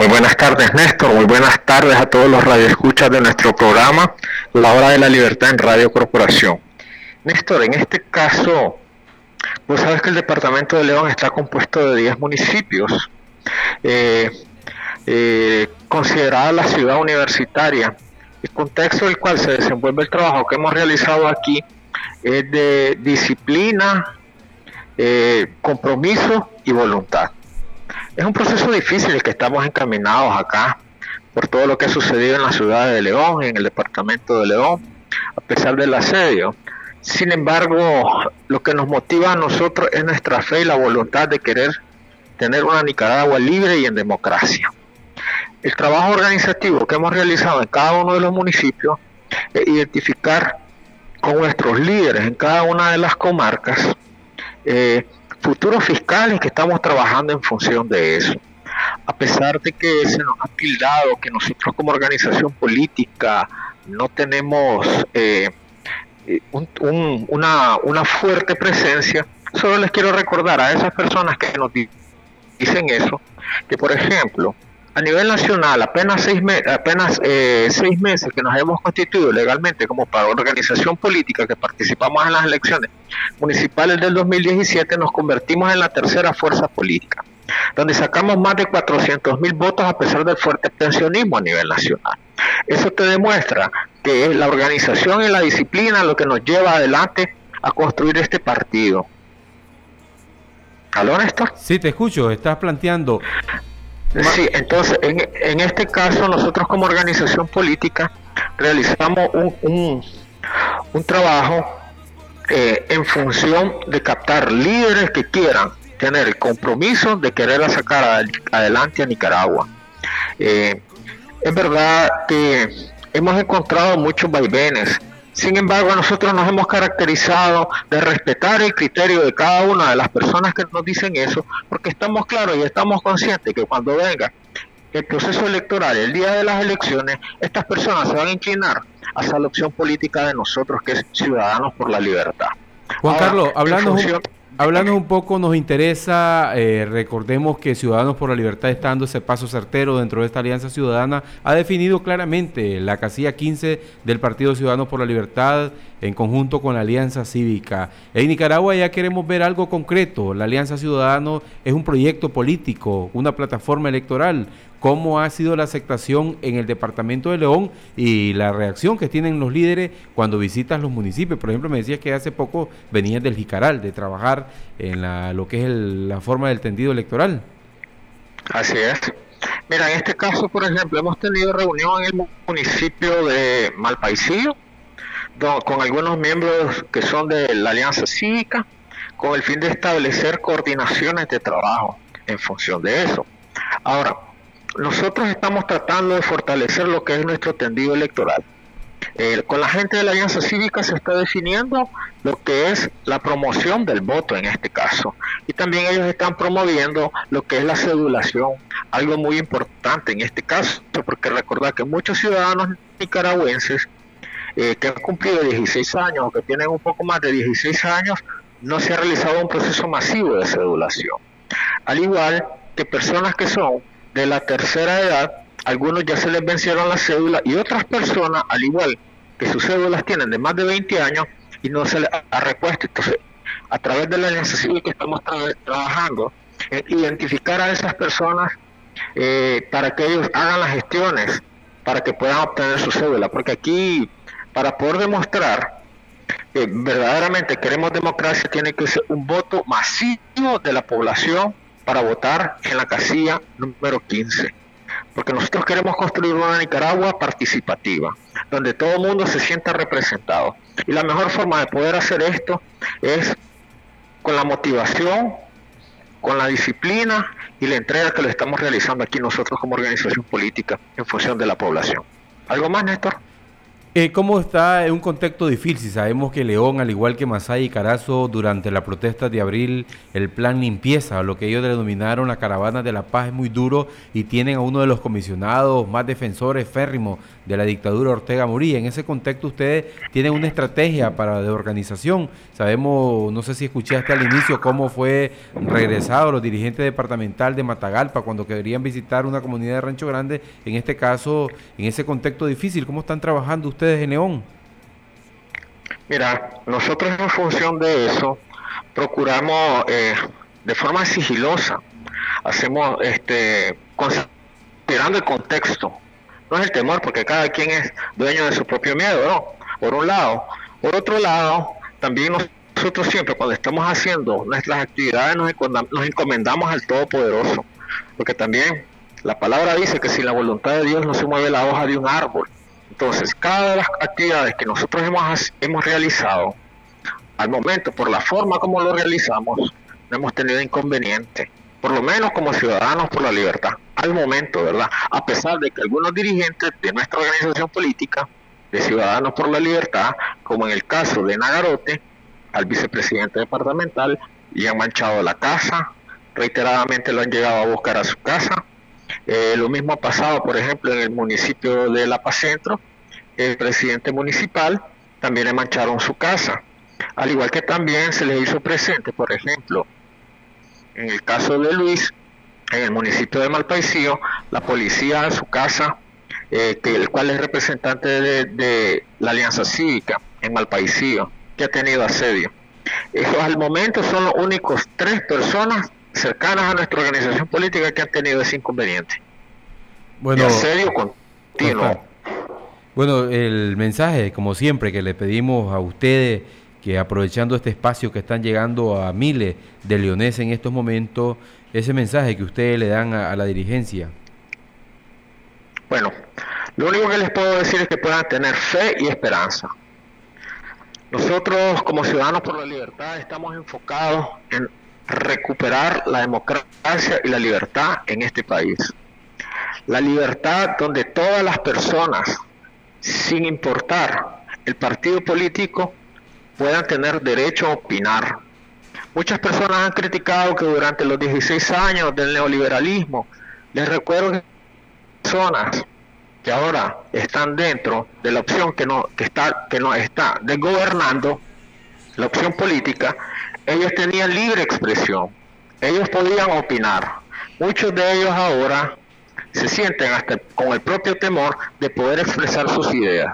Muy buenas tardes, Néstor. Muy buenas tardes a todos los radioescuchas de nuestro programa La Hora de la Libertad en Radio Corporación. Néstor, en este caso, vos sabes que el departamento de León está compuesto de 10 municipios. Eh, eh, considerada la ciudad universitaria. El contexto en el cual se desenvuelve el trabajo que hemos realizado aquí es de disciplina, eh, compromiso y voluntad. Es un proceso difícil el que estamos encaminados acá por todo lo que ha sucedido en la ciudad de León, en el departamento de León, a pesar del asedio. Sin embargo, lo que nos motiva a nosotros es nuestra fe y la voluntad de querer tener una Nicaragua libre y en democracia. El trabajo organizativo que hemos realizado en cada uno de los municipios es identificar con nuestros líderes en cada una de las comarcas eh, futuros fiscales que estamos trabajando en función de eso. A pesar de que se nos ha tildado que nosotros como organización política no tenemos eh, una, una fuerte presencia, solo les quiero recordar a esas personas que nos dicen eso, que por ejemplo, a nivel nacional, apenas seis, apenas, eh, seis meses que nos hemos constituido legalmente como para organización política que participamos en las elecciones municipales del 2017 nos convertimos en la tercera fuerza política, donde sacamos más de 400 mil votos a pesar del fuerte abstencionismo a nivel nacional. Eso te demuestra que es la organización y la disciplina lo que nos lleva adelante a construir este partido. ¿Aló, Néstor? Sí, te escucho, estás planteando. Sí, entonces, en, este caso, nosotros como organización política realizamos un, un, trabajo eh, en función de captar líderes que quieran tener el compromiso de querer sacar adelante a Nicaragua. Eh, es verdad que hemos encontrado muchos vaivenes sin embargo, nosotros nos hemos caracterizado de respetar el criterio de cada una de las personas que nos dicen eso, porque estamos claros y estamos conscientes que cuando venga el proceso electoral, el día de las elecciones, estas personas se van a inclinar hacia la opción política de nosotros, que es Ciudadanos por la Libertad. Juan Carlos, hablando... Hablando un poco, nos interesa, eh, recordemos que Ciudadanos por la Libertad está dando ese paso certero dentro de esta alianza ciudadana, ha definido claramente la casilla 15 del Partido Ciudadanos por la Libertad en conjunto con la Alianza Cívica. En Nicaragua ya queremos ver algo concreto, la Alianza Ciudadano es un proyecto político, una plataforma electoral, cómo ha sido la aceptación en el departamento de León y la reacción que tienen los líderes cuando visitas los municipios. Por ejemplo, me decías que hace poco venías del Jicaral, de trabajar en la, lo que es la forma del tendido electoral. Así es. Mira, en este caso, por ejemplo, hemos tenido reunión en el municipio de Malpaisillo con algunos miembros que son de la Alianza Cívica, con el fin de establecer coordinaciones de trabajo en función de eso. Ahora, nosotros estamos tratando de fortalecer lo que es nuestro tendido electoral. Eh, con la gente de la Alianza Cívica se está definiendo lo que es la promoción del voto en este caso. Y también ellos están promoviendo lo que es la cedulación, algo muy importante en este caso, porque recordad que muchos ciudadanos nicaragüenses eh, que han cumplido 16 años o que tienen un poco más de 16 años, no se ha realizado un proceso masivo de cedulación. Al igual que personas que son de la tercera edad, algunos ya se les vencieron la cédula y otras personas, al igual que sus cédulas tienen de más de 20 años y no se les ha repuesto. Entonces, a través de la alianza civil que estamos trabajando, en identificar a esas personas eh, para que ellos hagan las gestiones para que puedan obtener su cédula, porque aquí, para poder demostrar que verdaderamente queremos democracia, tiene que ser un voto masivo de la población para votar en la casilla número 15. Porque nosotros queremos construir una Nicaragua participativa, donde todo el mundo se sienta representado. Y la mejor forma de poder hacer esto es con la motivación, con la disciplina y la entrega que lo estamos realizando aquí nosotros como organización política en función de la población. ¿Algo más, Néstor? Eh, ¿Cómo está en un contexto difícil? Sabemos que León, al igual que Masaya y Carazo, durante la protesta de abril, el plan limpieza, lo que ellos denominaron la caravana de la paz, es muy duro y tienen a uno de los comisionados más defensores férrimos de la dictadura Ortega Murillo. En ese contexto, ustedes tienen una estrategia para de organización. Sabemos, no sé si escuchaste al inicio cómo fue regresado los dirigentes departamental de Matagalpa cuando querían visitar una comunidad de Rancho Grande. En este caso, en ese contexto difícil, ¿cómo están trabajando ustedes? en León? Mira, nosotros en función de eso procuramos eh, de forma sigilosa, hacemos este considerando el contexto, no es el temor porque cada quien es dueño de su propio miedo, ¿no? Por un lado, por otro lado, también nosotros siempre cuando estamos haciendo nuestras actividades nos encomendamos al Todopoderoso, porque también la palabra dice que sin la voluntad de Dios no se mueve la hoja de un árbol. Entonces, cada de las actividades que nosotros hemos, hemos realizado, al momento, por la forma como lo realizamos, no hemos tenido inconveniente, por lo menos como ciudadanos por la libertad, al momento, ¿verdad? A pesar de que algunos dirigentes de nuestra organización política, de Ciudadanos por la Libertad, como en el caso de Nagarote, al vicepresidente departamental, y han manchado la casa, reiteradamente lo han llegado a buscar a su casa. Eh, lo mismo ha pasado, por ejemplo, en el municipio de La Paz Centro, el presidente municipal, también le mancharon su casa. Al igual que también se le hizo presente, por ejemplo, en el caso de Luis, en el municipio de Malpaisío, la policía a su casa, eh, que el cual es representante de, la Alianza Cívica en Malpaisío, que ha tenido asedio. Esos al momento son los únicos tres personas cercanas a nuestra organización política que han tenido ese inconveniente. Bueno, en serio continuo. Bueno, el mensaje, como siempre, que le pedimos a ustedes, que aprovechando este espacio que están llegando a miles de leoneses en estos momentos, ese mensaje que ustedes le dan a, la dirigencia. Bueno, lo único que les puedo decir es que puedan tener fe y esperanza. Nosotros como Ciudadanos por la Libertad estamos enfocados en recuperar la democracia y la libertad en este país. La libertad donde todas las personas, sin importar el partido político, puedan tener derecho a opinar. Muchas personas han criticado que durante los 16 años del neoliberalismo, les recuerdo que personas que ahora están dentro de la opción que no, que está, que no está desgobernando, la opción política, ellos tenían libre expresión, ellos podían opinar. Muchos de ellos ahora se sienten hasta con el propio temor de poder expresar sus ideas.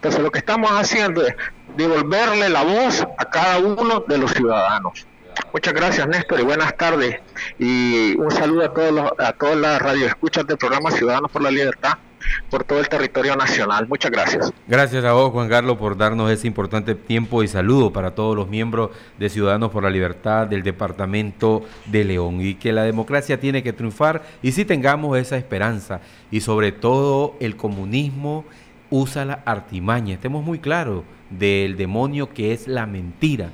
Entonces lo que estamos haciendo es devolverle la voz a cada uno de los ciudadanos. Muchas gracias Néstor y buenas tardes y un saludo a todos los, a todas las radioescuchas del programa Ciudadanos por la Libertad por todo el territorio nacional. Muchas gracias. Gracias a vos, Juan Carlos, por darnos ese importante tiempo y saludo para todos los miembros de Ciudadanos por la Libertad del Departamento de León. Y que la democracia tiene que triunfar y si tengamos esa esperanza y sobre todo el comunismo usa la artimaña. Estemos muy claros del demonio que es la mentira.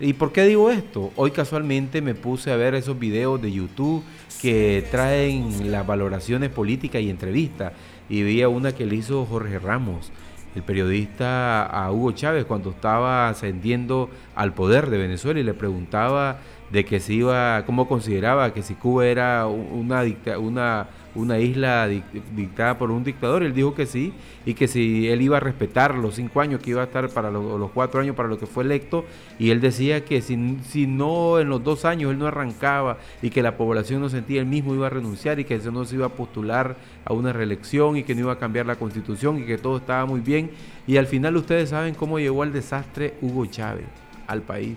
¿Y por qué digo esto? Hoy casualmente me puse a ver esos videos de YouTube que traen las valoraciones políticas y entrevistas y vi una que le hizo Jorge Ramos, el periodista a Hugo Chávez cuando estaba ascendiendo al poder de Venezuela y le preguntaba de que si iba, cómo consideraba que si Cuba era una, una una isla dictada por un dictador. Él dijo que sí y que si él iba a respetar los cinco años que iba a estar para los, cuatro años para lo que fue electo y él decía que si, si, no en los dos años él no arrancaba y que la población no sentía el mismo iba a renunciar y que eso no se iba a postular a una reelección y que no iba a cambiar la constitución y que todo estaba muy bien y al final ustedes saben cómo llegó al desastre Hugo Chávez al país.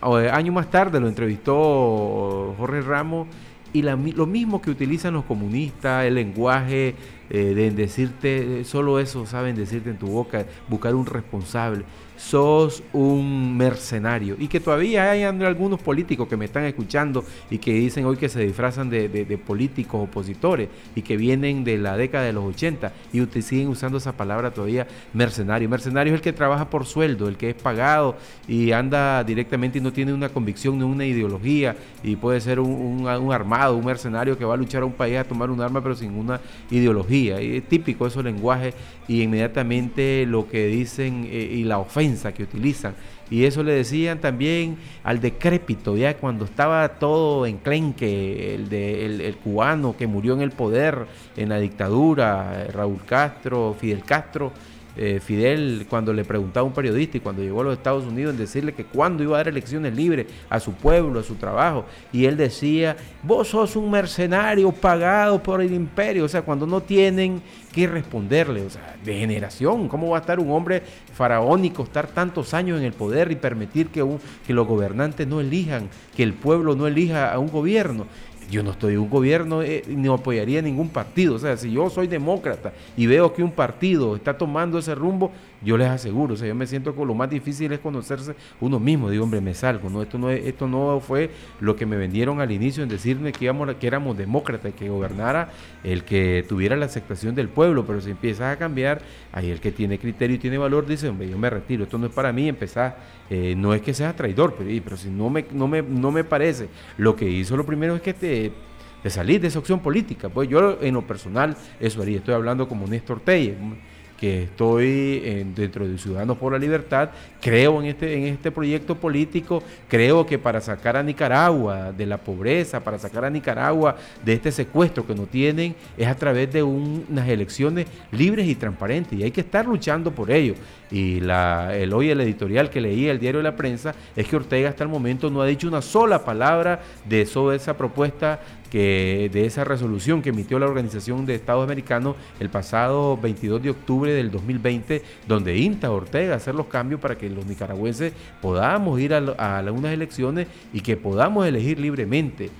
Año más tarde lo entrevistó Jorge Ramos y lo mismo que utilizan los comunistas, el lenguaje eh, de decirte, solo eso saben decirte en tu boca, buscar un responsable sos un mercenario. Y que todavía hay algunos políticos que me están escuchando y que dicen hoy que se disfrazan de, políticos opositores y que vienen de la década de los 80 y siguen usando esa palabra todavía mercenario. Mercenario es el que trabaja por sueldo, el que es pagado y anda directamente y no tiene una convicción ni una ideología y puede ser un, armado, un mercenario que va a luchar a un país a tomar un arma pero sin una ideología. Es típico esos lenguajes y inmediatamente lo que dicen eh, y la ofensa que utilizan. Y eso le decían también al decrépito, ya cuando estaba todo en clenque, el, de, el, cubano que murió en el poder, en la dictadura, Raúl Castro, Fidel Castro. Eh, Fidel, cuando le preguntaba a un periodista y cuando llegó a los Estados Unidos, en decirle que cuando iba a dar elecciones libres a su pueblo, a su trabajo, y él decía, vos sos un mercenario pagado por el imperio, o sea, cuando no tienen que responderle, o sea, de generación. ¿Cómo va a estar un hombre faraónico, estar tantos años en el poder y permitir que, un, que los gobernantes no elijan, que el pueblo no elija a un gobierno? Yo no estoy en un gobierno eh, ni apoyaría ningún partido. O sea, si yo soy demócrata y veo que un partido está tomando ese rumbo, yo les aseguro, o sea, yo me siento que lo más difícil es conocerse uno mismo. Digo, hombre, me salgo. No, esto no, esto no fue lo que me vendieron al inicio en decirme que, íbamos, que éramos demócratas, que gobernara el que tuviera la aceptación del pueblo. Pero si empiezas a cambiar, ahí el que tiene criterio y tiene valor dice, hombre, yo me retiro. Esto no es para mí. Empezar, eh, no es que sea traidor, pero, pero si no me, no, me, no me parece. Lo que hizo lo primero es que te de salir de esa opción política. Pues yo en lo personal eso haría. Estoy hablando como Néstor Telle que estoy dentro de Ciudadanos por la Libertad, creo en este, en este proyecto político, creo que para sacar a Nicaragua de la pobreza, para sacar a Nicaragua de este secuestro que no tienen, es a través de unas elecciones libres y transparentes, y hay que estar luchando por ello. Y la, el, hoy el editorial que leí el diario de la prensa es que Ortega hasta el momento no ha dicho una sola palabra de eso, esa propuesta que de esa resolución que emitió la Organización de Estados Americanos el pasado 22 de octubre del 2020, donde insta a Ortega a hacer los cambios para que los nicaragüenses podamos ir a, unas elecciones y que podamos elegir libremente.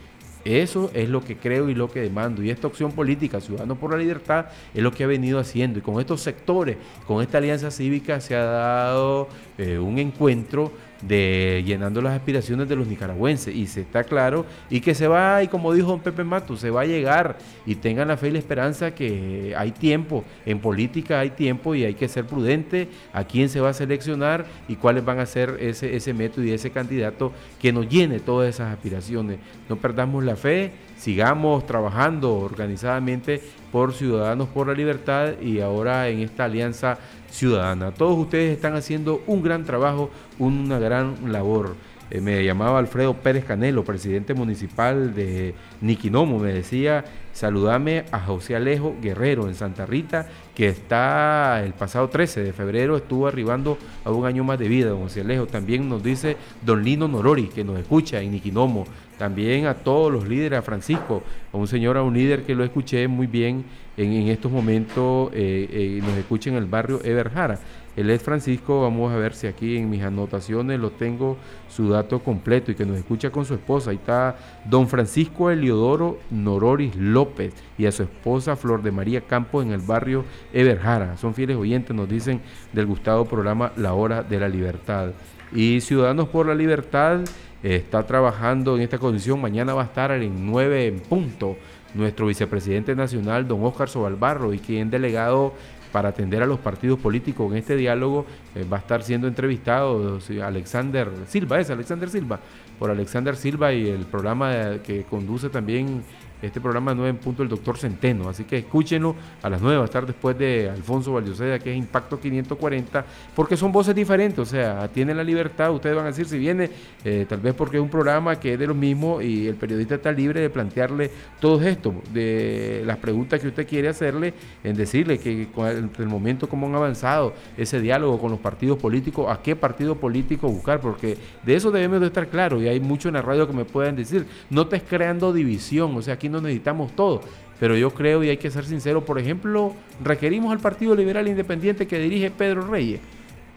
Eso es lo que creo y lo que demando. Y esta opción política, Ciudadanos por la Libertad, es lo que ha venido haciendo. Y con estos sectores, con esta alianza cívica, se ha dado eh, un encuentro de llenando las aspiraciones de los nicaragüenses. Y se está claro y que se va y como dijo don Pepe Mato se va a llegar. Y tengan la fe y la esperanza que hay tiempo. En política hay tiempo y hay que ser prudente a quién se va a seleccionar y cuáles van a ser ese, ese método y ese candidato que nos llene todas esas aspiraciones. No perdamos la fe sigamos trabajando organizadamente por Ciudadanos por la Libertad y ahora en esta alianza ciudadana. Todos ustedes están haciendo un gran trabajo, una gran labor. Eh, me llamaba Alfredo Pérez Canelo, presidente municipal de Niquinomo, me decía, saludame a José Alejo Guerrero en Santa Rita, que está el pasado 13 de febrero, estuvo arribando a un año más de vida, don José Alejo. También nos dice don Lino Norori, que nos escucha en Niquinomo. También a todos los líderes, a Francisco, a un señor, a un líder que lo escuché muy bien en, estos momentos, eh, eh, nos escucha en el barrio Everjara. Él es Francisco, vamos a ver si aquí en mis anotaciones lo tengo su dato completo y que nos escucha con su esposa. Ahí está don Francisco Eliodoro Nororis López y a su esposa Flor de María Campos en el barrio Everjara. Son fieles oyentes, nos dicen del gustado programa La Hora de la Libertad. Y Ciudadanos por la Libertad está trabajando en esta condición. Mañana va a estar en 9 en punto nuestro vicepresidente nacional, don Óscar Sobalbarro, y quien delegado para atender a los partidos políticos en este diálogo eh, va a estar siendo entrevistado Alexander Silva, es Alexander Silva, por Alexander Silva y el programa que conduce también este programa 9 en punto el doctor Centeno. Así que escúchenlo a las 9, va a estar después de Alfonso Valdoseda, que es Impacto 540, porque son voces diferentes, o sea, tienen la libertad, ustedes van a decir si viene, eh, tal vez porque es un programa que es de lo mismo y el periodista está libre de plantearle todo esto, de las preguntas que usted quiere hacerle, en decirle que en el momento como han avanzado ese diálogo con los partidos políticos, a qué partido político buscar, porque de eso debemos de estar claros y hay mucho en la radio que me pueden decir, no te creando división, o sea, aquí no necesitamos todo. Pero yo creo, y hay que ser sincero, por ejemplo, requerimos al Partido Liberal Independiente que dirige Pedro Reyes,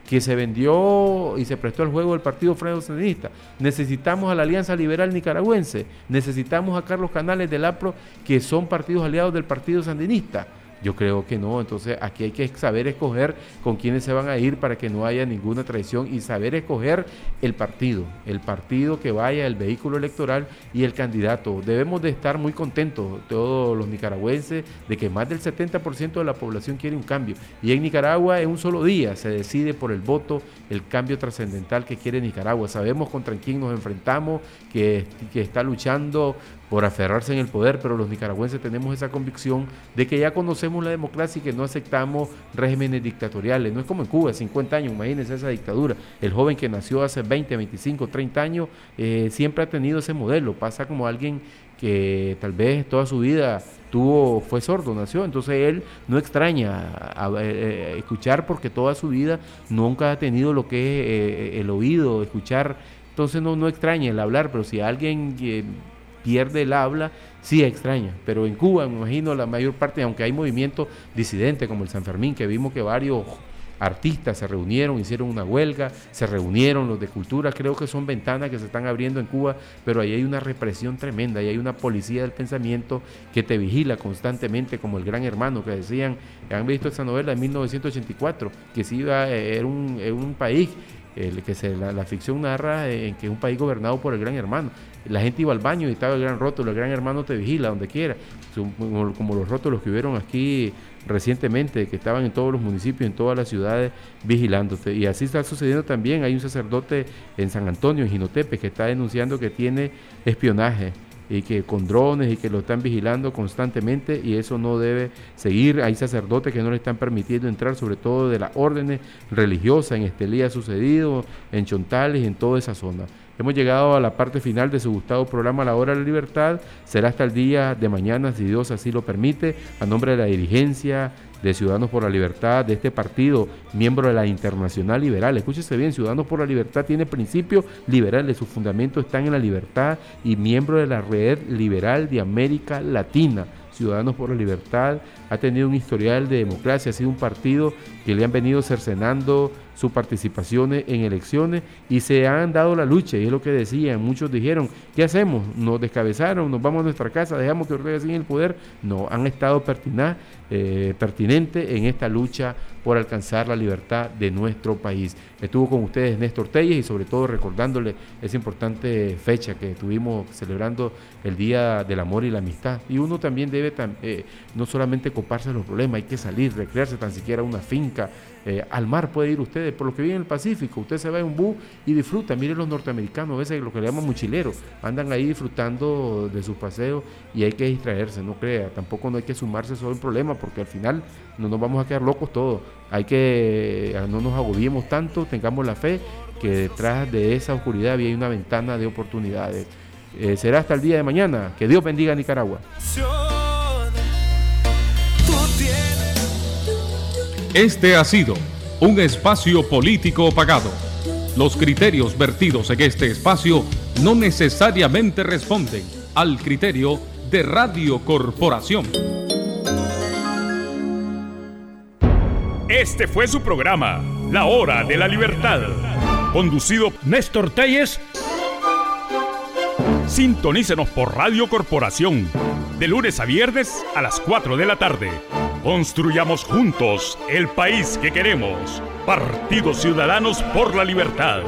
que se vendió y se prestó al juego del Partido Freno Sandinista. Necesitamos a la Alianza Liberal Nicaragüense, necesitamos a Carlos Canales del APRO, que son partidos aliados del Partido Sandinista. Yo creo que no, entonces aquí hay que saber escoger con quiénes se van a ir para que no haya ninguna traición y saber escoger el partido, el partido que vaya, el vehículo electoral y el candidato. Debemos de estar muy contentos todos los nicaragüenses de que más del 70% de la población quiere un cambio. Y en Nicaragua en un solo día se decide por el voto el cambio trascendental que quiere Nicaragua. Sabemos contra quién nos enfrentamos, que, que está luchando por aferrarse en el poder, pero los nicaragüenses tenemos esa convicción de que ya conocemos la democracia y que no aceptamos regímenes dictatoriales. No es como en Cuba, 50 años, imagínense esa dictadura. El joven que nació hace 20, 25, 30 años eh, siempre ha tenido ese modelo. Pasa como alguien que tal vez toda su vida tuvo fue sordo, nació, entonces él no extraña a, eh, escuchar porque toda su vida nunca ha tenido lo que es eh, el oído, escuchar, entonces no, no extraña el hablar, pero si alguien pierde el habla, sí extraña. Pero en Cuba, me imagino, la mayor parte, aunque hay movimientos disidentes como el San Fermín, que vimos que varios artistas se reunieron, hicieron una huelga, se reunieron los de cultura, creo que son ventanas que se están abriendo en Cuba, pero ahí hay una represión tremenda, ahí hay una policía del pensamiento que te vigila constantemente, como el gran hermano que decían, han visto esa novela de 1984, que sí iba, era un, un país el que se, la, ficción narra en que es un país gobernado por el gran hermano. La gente iba al baño y estaba el gran rótulo, el gran hermano te vigila donde quiera, como, los rótulos que hubieron aquí recientemente, que estaban en todos los municipios, en todas las ciudades, vigilándote. Y así está sucediendo también. Hay un sacerdote en San Antonio, en Ginotepe, que está denunciando que tiene espionaje y que con drones y que lo están vigilando constantemente y eso no debe seguir. Hay sacerdotes que no le están permitiendo entrar, sobre todo de las órdenes religiosas. En Estelí ha sucedido, en Chontales y en toda esa zona. Hemos llegado a la parte final de su gustado programa La Hora de la Libertad. Será hasta el día de mañana, si Dios así lo permite, a nombre de la dirigencia de Ciudadanos por la Libertad, de este partido, miembro de la Internacional Liberal. Escúchese bien, Ciudadanos por la Libertad tiene principios liberales, sus fundamentos están en la libertad y miembro de la Red Liberal de América Latina. Ciudadanos por la Libertad ha tenido un historial de democracia, ha sido un partido que le han venido cercenando sus participaciones en elecciones y se han dado la lucha, y es lo que decían, muchos dijeron, ¿qué hacemos? Nos descabezaron, nos vamos a nuestra casa, dejamos que ustedes sigan el poder. No, han estado eh, pertinente en esta lucha por alcanzar la libertad de nuestro país. Estuvo con ustedes Néstor Telles y sobre todo recordándole esa importante fecha que estuvimos celebrando el Día del Amor y la Amistad. Y uno también debe eh, no solamente coparse los problemas, hay que salir, recrearse tan siquiera una finca, eh, al mar puede ir ustedes, por lo que vive en el Pacífico, usted se va en un bus y disfruta, miren los norteamericanos, a veces lo que le llaman mochileros, andan ahí disfrutando de sus paseos y hay que distraerse, no crea, tampoco no hay que sumarse sobre el problema porque al final no nos vamos a quedar locos todos, hay que, eh, no nos agobiemos tanto, tengamos la fe que detrás de esa oscuridad había una ventana de oportunidades. Eh, será hasta el día de mañana. Que Dios bendiga a Nicaragua. Este ha sido un espacio político pagado. Los criterios vertidos en este espacio no necesariamente responden al criterio de Radio Corporación. Este fue su programa, La Hora de la Libertad, conducido Néstor Telles. Sintonícenos por Radio Corporación, de lunes a viernes a las 4 de la tarde. Construyamos juntos el país que queremos. Partidos Ciudadanos por la Libertad.